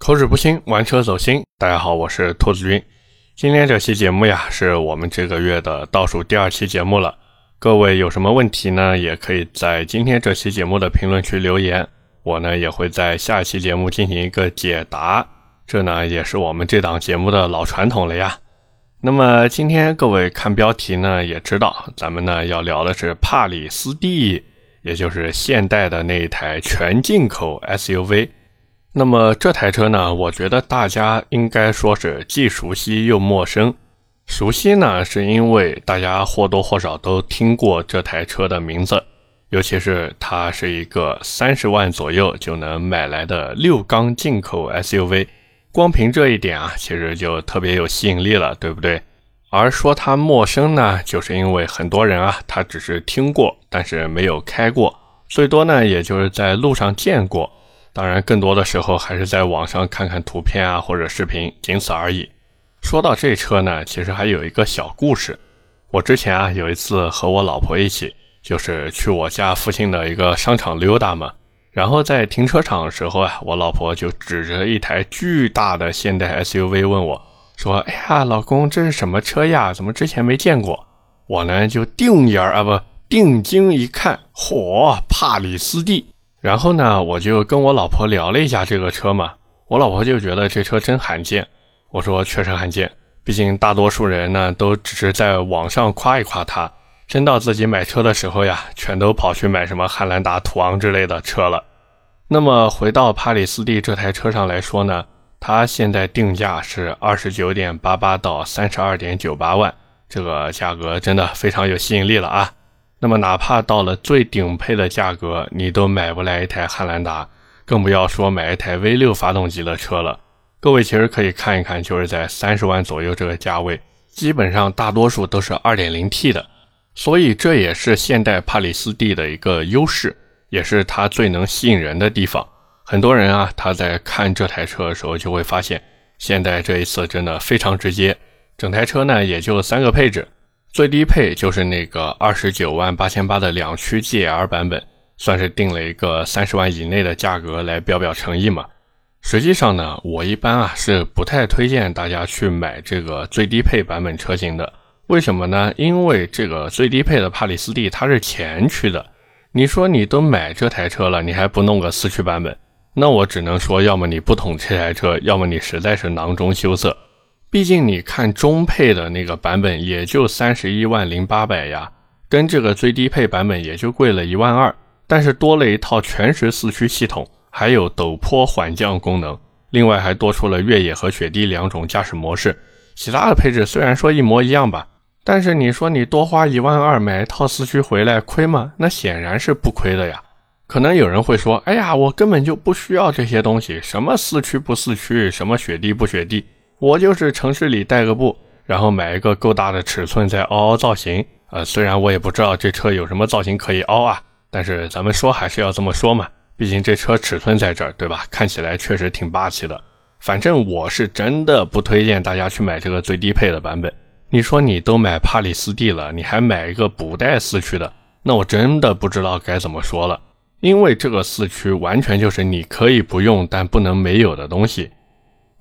口齿不清，玩车走心。大家好，我是兔子君。今天这期节目呀，是我们这个月的倒数第二期节目了。各位有什么问题呢？也可以在今天这期节目的评论区留言，我呢也会在下一期节目进行一个解答。这呢也是我们这档节目的老传统了呀。那么今天各位看标题呢，也知道咱们呢要聊的是帕里斯蒂，也就是现代的那一台全进口 SUV。那么这台车呢，我觉得大家应该说是既熟悉又陌生。熟悉呢，是因为大家或多或少都听过这台车的名字，尤其是它是一个三十万左右就能买来的六缸进口 SUV。光凭这一点啊，其实就特别有吸引力了，对不对？而说它陌生呢，就是因为很多人啊，他只是听过，但是没有开过，最多呢，也就是在路上见过。当然，更多的时候还是在网上看看图片啊，或者视频，仅此而已。说到这车呢，其实还有一个小故事。我之前啊，有一次和我老婆一起，就是去我家附近的一个商场溜达嘛。然后在停车场的时候啊，我老婆就指着一台巨大的现代 SUV 问我，说：“哎呀，老公，这是什么车呀？怎么之前没见过？”我呢就定眼儿啊，不定睛一看，嚯，帕里斯蒂。然后呢，我就跟我老婆聊了一下这个车嘛，我老婆就觉得这车真罕见。我说确实罕见，毕竟大多数人呢都只是在网上夸一夸它。真到自己买车的时候呀，全都跑去买什么汉兰达、途昂之类的车了。那么回到帕里斯蒂这台车上来说呢，它现在定价是二十九点八八到三十二点九八万，这个价格真的非常有吸引力了啊。那么哪怕到了最顶配的价格，你都买不来一台汉兰达，更不要说买一台 V 六发动机的车了。各位其实可以看一看，就是在三十万左右这个价位，基本上大多数都是二点零 T 的。所以这也是现代帕里斯蒂的一个优势，也是它最能吸引人的地方。很多人啊，他在看这台车的时候就会发现，现代这一次真的非常直接。整台车呢也就三个配置，最低配就是那个二十九万八千八的两驱 GL 版本，算是定了一个三十万以内的价格来表表诚意嘛。实际上呢，我一般啊是不太推荐大家去买这个最低配版本车型的。为什么呢？因为这个最低配的帕里斯蒂它是前驱的，你说你都买这台车了，你还不弄个四驱版本？那我只能说，要么你不懂这台车，要么你实在是囊中羞涩。毕竟你看中配的那个版本也就三十一万零八百呀，跟这个最低配版本也就贵了一万二，但是多了一套全时四驱系统，还有陡坡缓降功能，另外还多出了越野和雪地两种驾驶模式。其他的配置虽然说一模一样吧。但是你说你多花一万二买一套四驱回来亏吗？那显然是不亏的呀。可能有人会说：“哎呀，我根本就不需要这些东西，什么四驱不四驱，什么雪地不雪地，我就是城市里代个步，然后买一个够大的尺寸再凹凹造型。”呃，虽然我也不知道这车有什么造型可以凹啊，但是咱们说还是要这么说嘛，毕竟这车尺寸在这儿，对吧？看起来确实挺霸气的。反正我是真的不推荐大家去买这个最低配的版本。你说你都买帕里斯蒂了，你还买一个不带四驱的，那我真的不知道该怎么说了。因为这个四驱完全就是你可以不用，但不能没有的东西。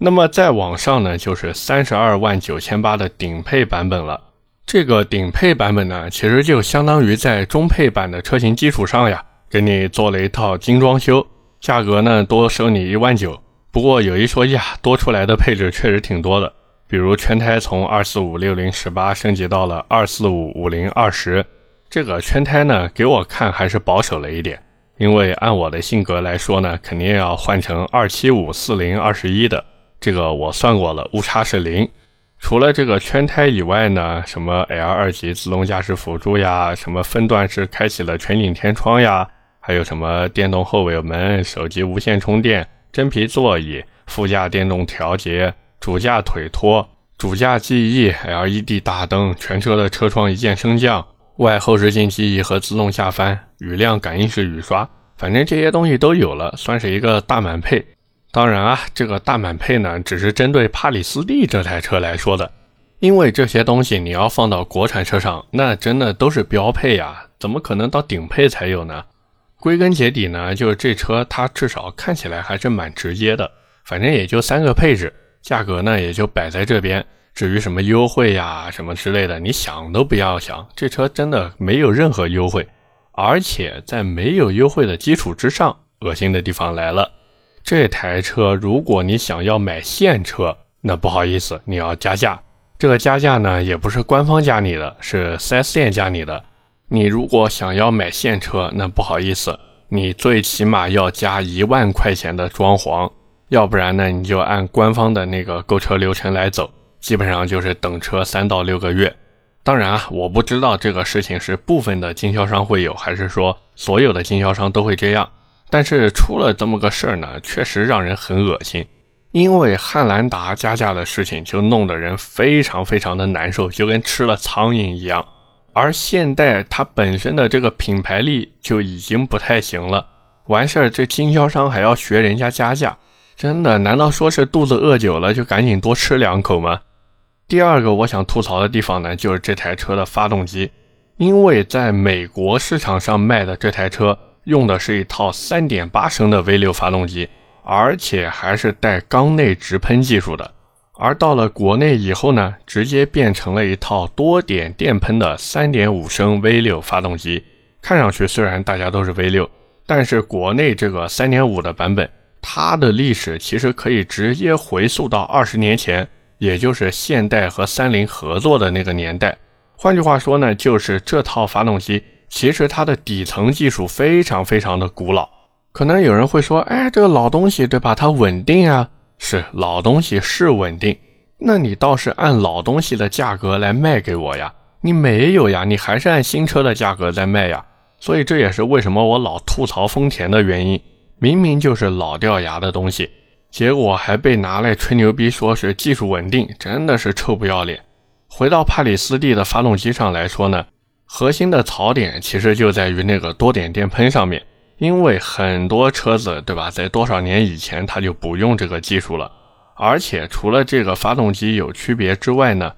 那么再往上呢，就是三十二万九千八的顶配版本了。这个顶配版本呢，其实就相当于在中配版的车型基础上呀，给你做了一套精装修，价格呢多收你一万九。不过有一说一啊，多出来的配置确实挺多的。比如圈胎从二四五六零十八升级到了二四五五零二十，这个圈胎呢，给我看还是保守了一点，因为按我的性格来说呢，肯定要换成二七五四零二十一的。这个我算过了，误差是零。除了这个圈胎以外呢，什么 L 二级自动驾驶辅助呀，什么分段式开启了全景天窗呀，还有什么电动后尾门、手机无线充电、真皮座椅、副驾电动调节。主驾腿托、主驾记忆、LED 大灯、全车的车窗一键升降、外后视镜记忆和自动下翻、雨量感应式雨刷，反正这些东西都有了，算是一个大满配。当然啊，这个大满配呢，只是针对帕里斯蒂这台车来说的，因为这些东西你要放到国产车上，那真的都是标配呀，怎么可能到顶配才有呢？归根结底呢，就是这车它至少看起来还是蛮直接的。反正也就三个配置，价格呢也就摆在这边。至于什么优惠呀、什么之类的，你想都不要想，这车真的没有任何优惠。而且在没有优惠的基础之上，恶心的地方来了。这台车如果你想要买现车，那不好意思，你要加价。这个加价呢，也不是官方加你的，是 4S 店加你的。你如果想要买现车，那不好意思，你最起码要加一万块钱的装潢，要不然呢，你就按官方的那个购车流程来走。基本上就是等车三到六个月，当然啊，我不知道这个事情是部分的经销商会有，还是说所有的经销商都会这样。但是出了这么个事儿呢，确实让人很恶心。因为汉兰达加价的事情，就弄得人非常非常的难受，就跟吃了苍蝇一样。而现代它本身的这个品牌力就已经不太行了，完事儿这经销商还要学人家加价，真的？难道说是肚子饿久了就赶紧多吃两口吗？第二个我想吐槽的地方呢，就是这台车的发动机，因为在美国市场上卖的这台车用的是一套3.8升的 V6 发动机，而且还是带缸内直喷技术的，而到了国内以后呢，直接变成了一套多点电喷的3.5升 V6 发动机。看上去虽然大家都是 V6，但是国内这个3.5的版本，它的历史其实可以直接回溯到二十年前。也就是现代和三菱合作的那个年代，换句话说呢，就是这套发动机其实它的底层技术非常非常的古老。可能有人会说，哎，这个老东西对吧？它稳定啊，是老东西是稳定。那你倒是按老东西的价格来卖给我呀？你没有呀，你还是按新车的价格在卖呀。所以这也是为什么我老吐槽丰田的原因，明明就是老掉牙的东西。结果还被拿来吹牛逼，说是技术稳定，真的是臭不要脸。回到帕里斯蒂的发动机上来说呢，核心的槽点其实就在于那个多点电喷上面，因为很多车子，对吧，在多少年以前它就不用这个技术了。而且除了这个发动机有区别之外呢，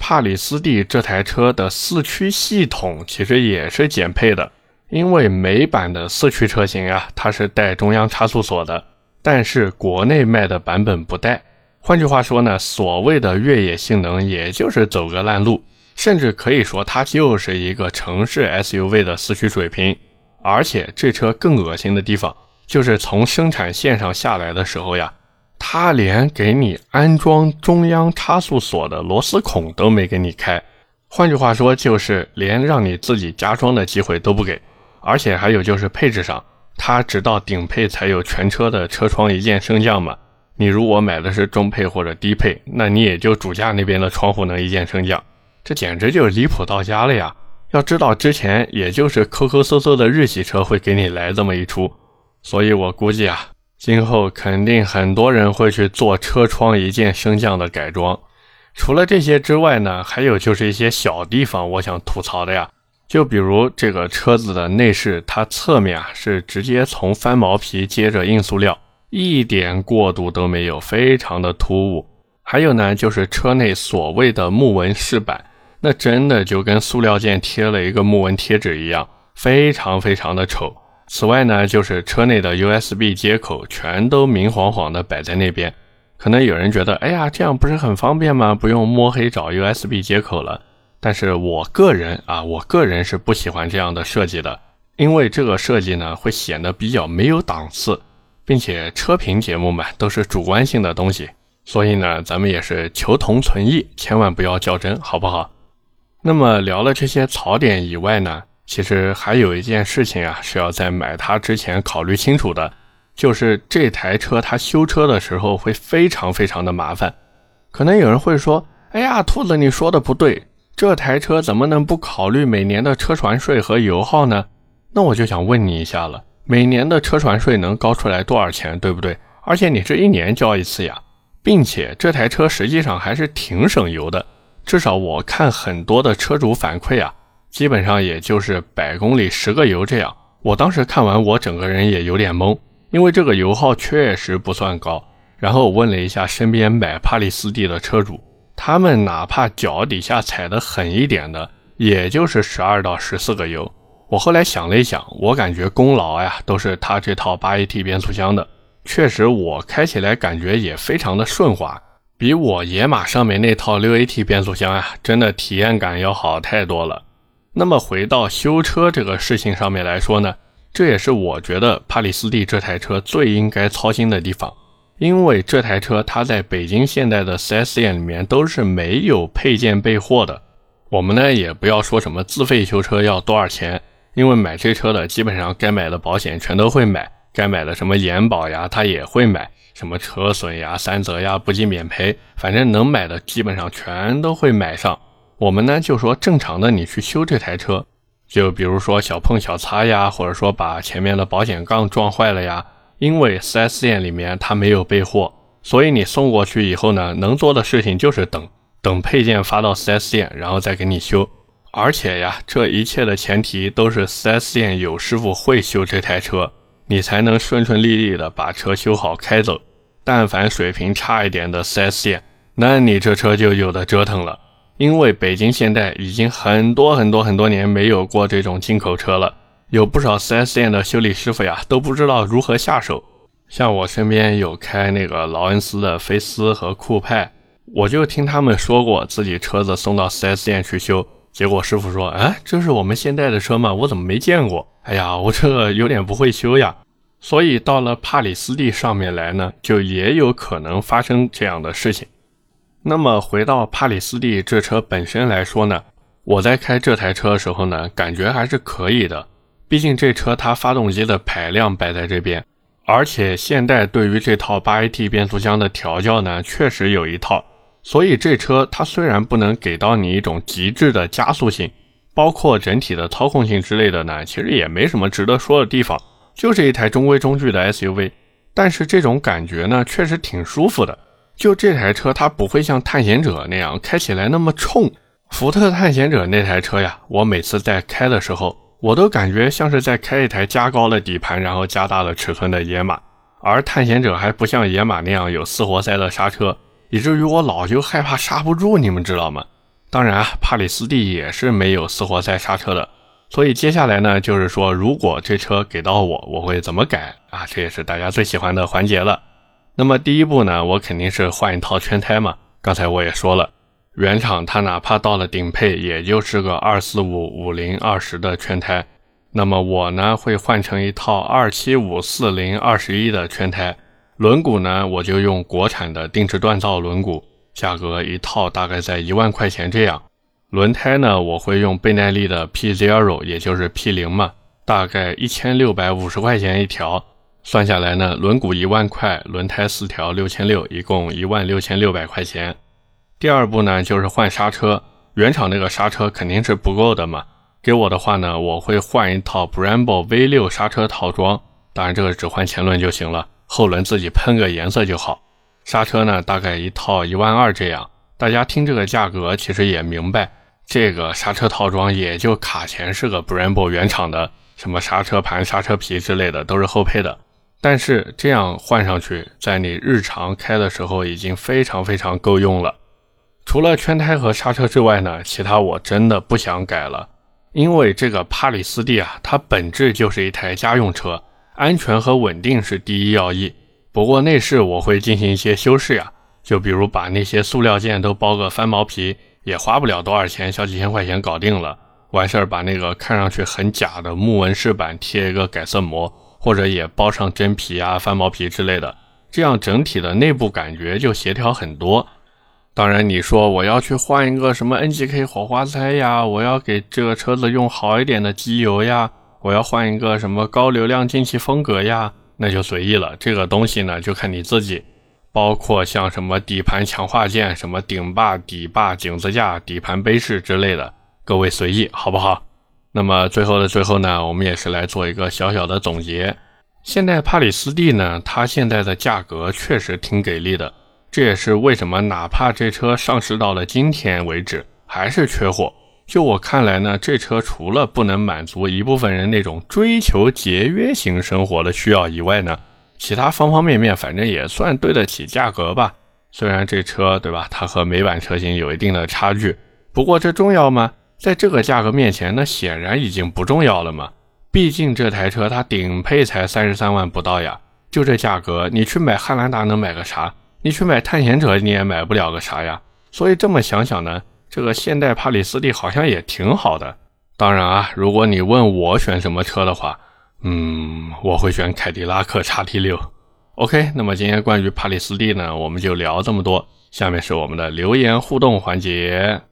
帕里斯蒂这台车的四驱系统其实也是减配的，因为美版的四驱车型啊，它是带中央差速锁的。但是国内卖的版本不带，换句话说呢，所谓的越野性能也就是走个烂路，甚至可以说它就是一个城市 SUV 的四驱水平。而且这车更恶心的地方，就是从生产线上下来的时候呀，它连给你安装中央差速锁的螺丝孔都没给你开，换句话说就是连让你自己加装的机会都不给。而且还有就是配置上。它直到顶配才有全车的车窗一键升降嘛？你如果买的是中配或者低配，那你也就主驾那边的窗户能一键升降，这简直就是离谱到家了呀！要知道之前也就是抠抠搜搜的日系车会给你来这么一出，所以我估计啊，今后肯定很多人会去做车窗一键升降的改装。除了这些之外呢，还有就是一些小地方，我想吐槽的呀。就比如这个车子的内饰，它侧面啊是直接从翻毛皮接着硬塑料，一点过渡都没有，非常的突兀。还有呢，就是车内所谓的木纹饰板，那真的就跟塑料件贴了一个木纹贴纸一样，非常非常的丑。此外呢，就是车内的 USB 接口全都明晃晃的摆在那边，可能有人觉得，哎呀，这样不是很方便吗？不用摸黑找 USB 接口了。但是我个人啊，我个人是不喜欢这样的设计的，因为这个设计呢会显得比较没有档次，并且车评节目嘛都是主观性的东西，所以呢咱们也是求同存异，千万不要较真，好不好？那么聊了这些槽点以外呢，其实还有一件事情啊是要在买它之前考虑清楚的，就是这台车它修车的时候会非常非常的麻烦。可能有人会说，哎呀，兔子你说的不对。这台车怎么能不考虑每年的车船税和油耗呢？那我就想问你一下了，每年的车船税能高出来多少钱，对不对？而且你这一年交一次呀，并且这台车实际上还是挺省油的，至少我看很多的车主反馈啊，基本上也就是百公里十个油这样。我当时看完，我整个人也有点懵，因为这个油耗确实不算高。然后我问了一下身边买帕里斯蒂的车主。他们哪怕脚底下踩的狠一点的，也就是十二到十四个油。我后来想了一想，我感觉功劳呀都是他这套八 AT 变速箱的，确实我开起来感觉也非常的顺滑，比我野马上面那套六 AT 变速箱啊，真的体验感要好太多了。那么回到修车这个事情上面来说呢，这也是我觉得帕里斯蒂这台车最应该操心的地方，因为这台车它在北京现代的 4S 店里面都是没有配件备货的。我们呢也不要说什么自费修车要多少钱，因为买这车的基本上该买的保险全都会买，该买的什么延保呀他也会买，什么车损呀、三责呀、不计免赔，反正能买的基本上全都会买上。我们呢就说正常的你去修这台车，就比如说小碰小擦呀，或者说把前面的保险杠撞坏了呀，因为 4S 店里面他没有备货，所以你送过去以后呢，能做的事情就是等。等配件发到 4S 店，然后再给你修。而且呀，这一切的前提都是 4S 店有师傅会修这台车，你才能顺顺利利的把车修好开走。但凡水平差一点的 4S 店，那你这车就有的折腾了。因为北京现代已经很多很多很多年没有过这种进口车了，有不少 4S 店的修理师傅呀都不知道如何下手。像我身边有开那个劳恩斯的菲斯和酷派。我就听他们说过，自己车子送到 4S 店去修，结果师傅说：“哎，这是我们现代的车吗？我怎么没见过？哎呀，我这有点不会修呀。”所以到了帕里斯蒂上面来呢，就也有可能发生这样的事情。那么回到帕里斯蒂这车本身来说呢，我在开这台车的时候呢，感觉还是可以的。毕竟这车它发动机的排量摆在这边，而且现代对于这套 8AT 变速箱的调教呢，确实有一套。所以这车它虽然不能给到你一种极致的加速性，包括整体的操控性之类的呢，其实也没什么值得说的地方，就是一台中规中矩的 SUV。但是这种感觉呢，确实挺舒服的。就这台车它不会像探险者那样开起来那么冲。福特探险者那台车呀，我每次在开的时候，我都感觉像是在开一台加高了底盘，然后加大了尺寸的野马。而探险者还不像野马那样有四活塞的刹车。以至于我老就害怕刹不住，你们知道吗？当然啊，帕里斯蒂也是没有四活塞刹车的。所以接下来呢，就是说，如果这车给到我，我会怎么改啊？这也是大家最喜欢的环节了。那么第一步呢，我肯定是换一套圈胎嘛。刚才我也说了，原厂它哪怕到了顶配，也就是个二四五五零二十的圈胎。那么我呢，会换成一套二七五四零二十一的圈胎。轮毂呢，我就用国产的定制锻造轮毂，价格一套大概在一万块钱这样。轮胎呢，我会用倍耐力的 P Zero，也就是 P 零嘛，大概一千六百五十块钱一条。算下来呢，轮毂一万块，轮胎四条六千六，一共一万六千六百块钱。第二步呢，就是换刹车，原厂那个刹车肯定是不够的嘛。给我的话呢，我会换一套 Brembo V 六刹车套装，当然这个只换前轮就行了。后轮自己喷个颜色就好，刹车呢大概一套一万二这样。大家听这个价格，其实也明白，这个刹车套装也就卡钳是个 Brembo 原厂的，什么刹车盘、刹车皮之类的都是后配的。但是这样换上去，在你日常开的时候已经非常非常够用了。除了圈胎和刹车之外呢，其他我真的不想改了，因为这个帕里斯蒂啊，它本质就是一台家用车。安全和稳定是第一要义。不过内饰我会进行一些修饰呀，就比如把那些塑料件都包个翻毛皮，也花不了多少钱，小几千块钱搞定了。完事儿把那个看上去很假的木纹饰板贴一个改色膜，或者也包上真皮啊、翻毛皮之类的，这样整体的内部感觉就协调很多。当然，你说我要去换一个什么 NGK 火花塞呀，我要给这个车子用好一点的机油呀。我要换一个什么高流量进气风格呀？那就随意了。这个东西呢，就看你自己。包括像什么底盘强化件、什么顶坝、底坝、井子架、底盘杯饰之类的，各位随意，好不好？那么最后的最后呢，我们也是来做一个小小的总结。现在帕里斯蒂呢，它现在的价格确实挺给力的，这也是为什么哪怕这车上市到了今天为止，还是缺货。就我看来呢，这车除了不能满足一部分人那种追求节约型生活的需要以外呢，其他方方面面反正也算对得起价格吧。虽然这车对吧，它和美版车型有一定的差距，不过这重要吗？在这个价格面前，那显然已经不重要了嘛。毕竟这台车它顶配才三十三万不到呀，就这价格，你去买汉兰达能买个啥？你去买探险者你也买不了个啥呀。所以这么想想呢，这个现代帕里斯蒂好像也挺好的。当然啊，如果你问我选什么车的话，嗯，我会选凯迪拉克叉 T 六。OK，那么今天关于帕里斯蒂呢，我们就聊这么多。下面是我们的留言互动环节。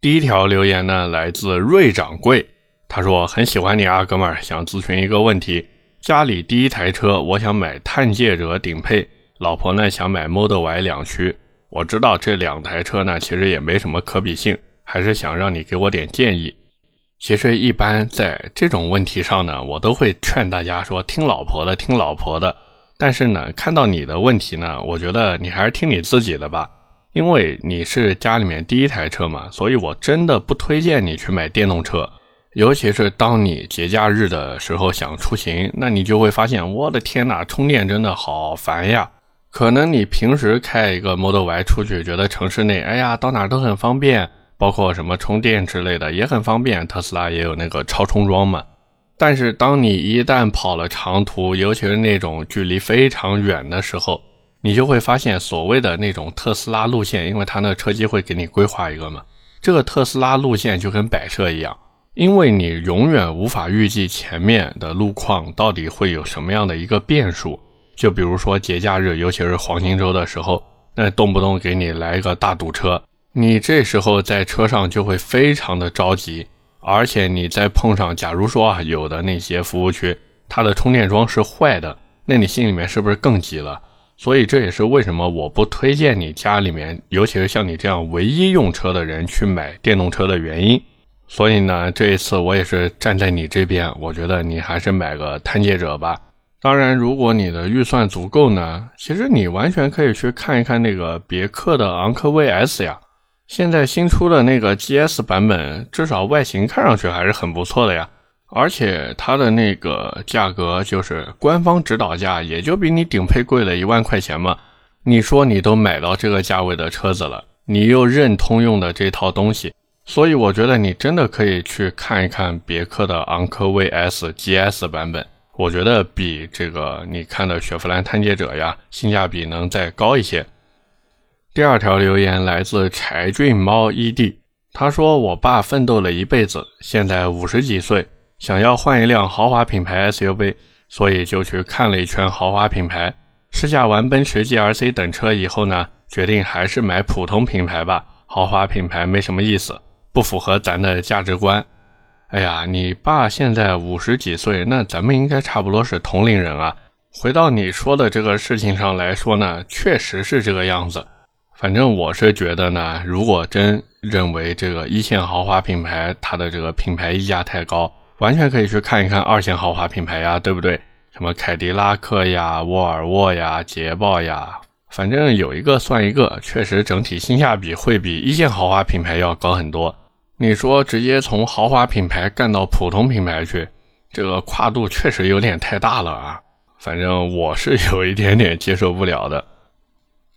第一条留言呢，来自瑞掌柜，他说很喜欢你啊，哥们儿，想咨询一个问题：家里第一台车，我想买探界者顶配，老婆呢想买 Model Y 两驱。我知道这两台车呢，其实也没什么可比性，还是想让你给我点建议。其实一般在这种问题上呢，我都会劝大家说听老婆的，听老婆的。但是呢，看到你的问题呢，我觉得你还是听你自己的吧，因为你是家里面第一台车嘛，所以我真的不推荐你去买电动车。尤其是当你节假日的时候想出行，那你就会发现，我的天呐，充电真的好烦呀。可能你平时开一个 Model Y 出去，觉得城市内，哎呀，到哪都很方便，包括什么充电之类的也很方便。特斯拉也有那个超充桩嘛。但是当你一旦跑了长途，尤其是那种距离非常远的时候，你就会发现所谓的那种特斯拉路线，因为它那车机会给你规划一个嘛，这个特斯拉路线就跟摆设一样，因为你永远无法预计前面的路况到底会有什么样的一个变数。就比如说节假日，尤其是黄金周的时候，那动不动给你来一个大堵车，你这时候在车上就会非常的着急，而且你再碰上，假如说啊，有的那些服务区它的充电桩是坏的，那你心里面是不是更急了？所以这也是为什么我不推荐你家里面，尤其是像你这样唯一用车的人去买电动车的原因。所以呢，这一次我也是站在你这边，我觉得你还是买个探界者吧。当然，如果你的预算足够呢，其实你完全可以去看一看那个别克的昂科威 S 呀。现在新出的那个 GS 版本，至少外形看上去还是很不错的呀。而且它的那个价格就是官方指导价，也就比你顶配贵了一万块钱嘛。你说你都买到这个价位的车子了，你又认通用的这套东西，所以我觉得你真的可以去看一看别克的昂科威 S GS 版本。我觉得比这个你看的雪佛兰探界者呀，性价比能再高一些。第二条留言来自柴俊猫 ED，他说：“我爸奋斗了一辈子，现在五十几岁，想要换一辆豪华品牌 SUV，所以就去看了一圈豪华品牌。试驾完奔驰 GLC 等车以后呢，决定还是买普通品牌吧，豪华品牌没什么意思，不符合咱的价值观。”哎呀，你爸现在五十几岁，那咱们应该差不多是同龄人啊。回到你说的这个事情上来说呢，确实是这个样子。反正我是觉得呢，如果真认为这个一线豪华品牌它的这个品牌溢价太高，完全可以去看一看二线豪华品牌呀，对不对？什么凯迪拉克呀、沃尔沃呀、捷豹呀，反正有一个算一个，确实整体性价比会比一线豪华品牌要高很多。你说直接从豪华品牌干到普通品牌去，这个跨度确实有点太大了啊！反正我是有一点点接受不了的。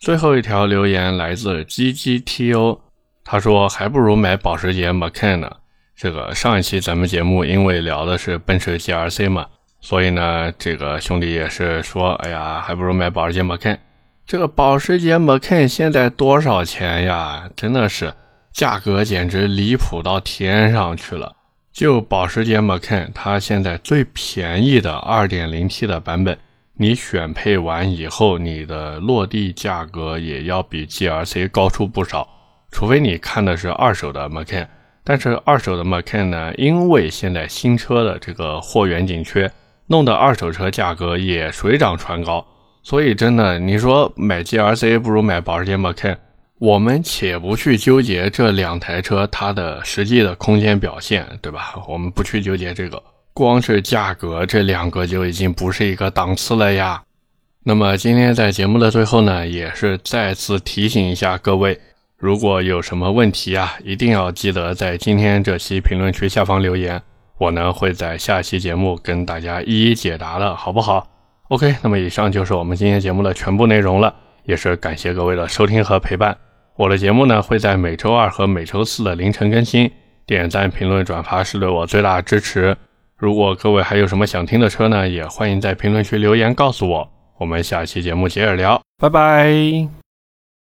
最后一条留言来自 GGTO，他说还不如买保时捷 Macan 呢。这个上一期咱们节目因为聊的是奔驰 GRC 嘛，所以呢，这个兄弟也是说，哎呀，还不如买保时捷 Macan。这个保时捷 Macan 现在多少钱呀？真的是。价格简直离谱到天上去了！就保时捷 Macan，它现在最便宜的 2.0T 的版本，你选配完以后，你的落地价格也要比 GRC 高出不少。除非你看的是二手的 Macan，但是二手的 Macan 呢，因为现在新车的这个货源紧缺，弄得二手车价格也水涨船高。所以真的，你说买 GRC 不如买保时捷 Macan。我们且不去纠结这两台车它的实际的空间表现，对吧？我们不去纠结这个，光是价格，这两个就已经不是一个档次了呀。那么今天在节目的最后呢，也是再次提醒一下各位，如果有什么问题啊，一定要记得在今天这期评论区下方留言，我呢会在下期节目跟大家一一解答的，好不好？OK，那么以上就是我们今天节目的全部内容了，也是感谢各位的收听和陪伴。我的节目呢会在每周二和每周四的凌晨更新，点赞、评论、转发是对我最大的支持。如果各位还有什么想听的车呢，也欢迎在评论区留言告诉我。我们下期节目接着聊，拜拜。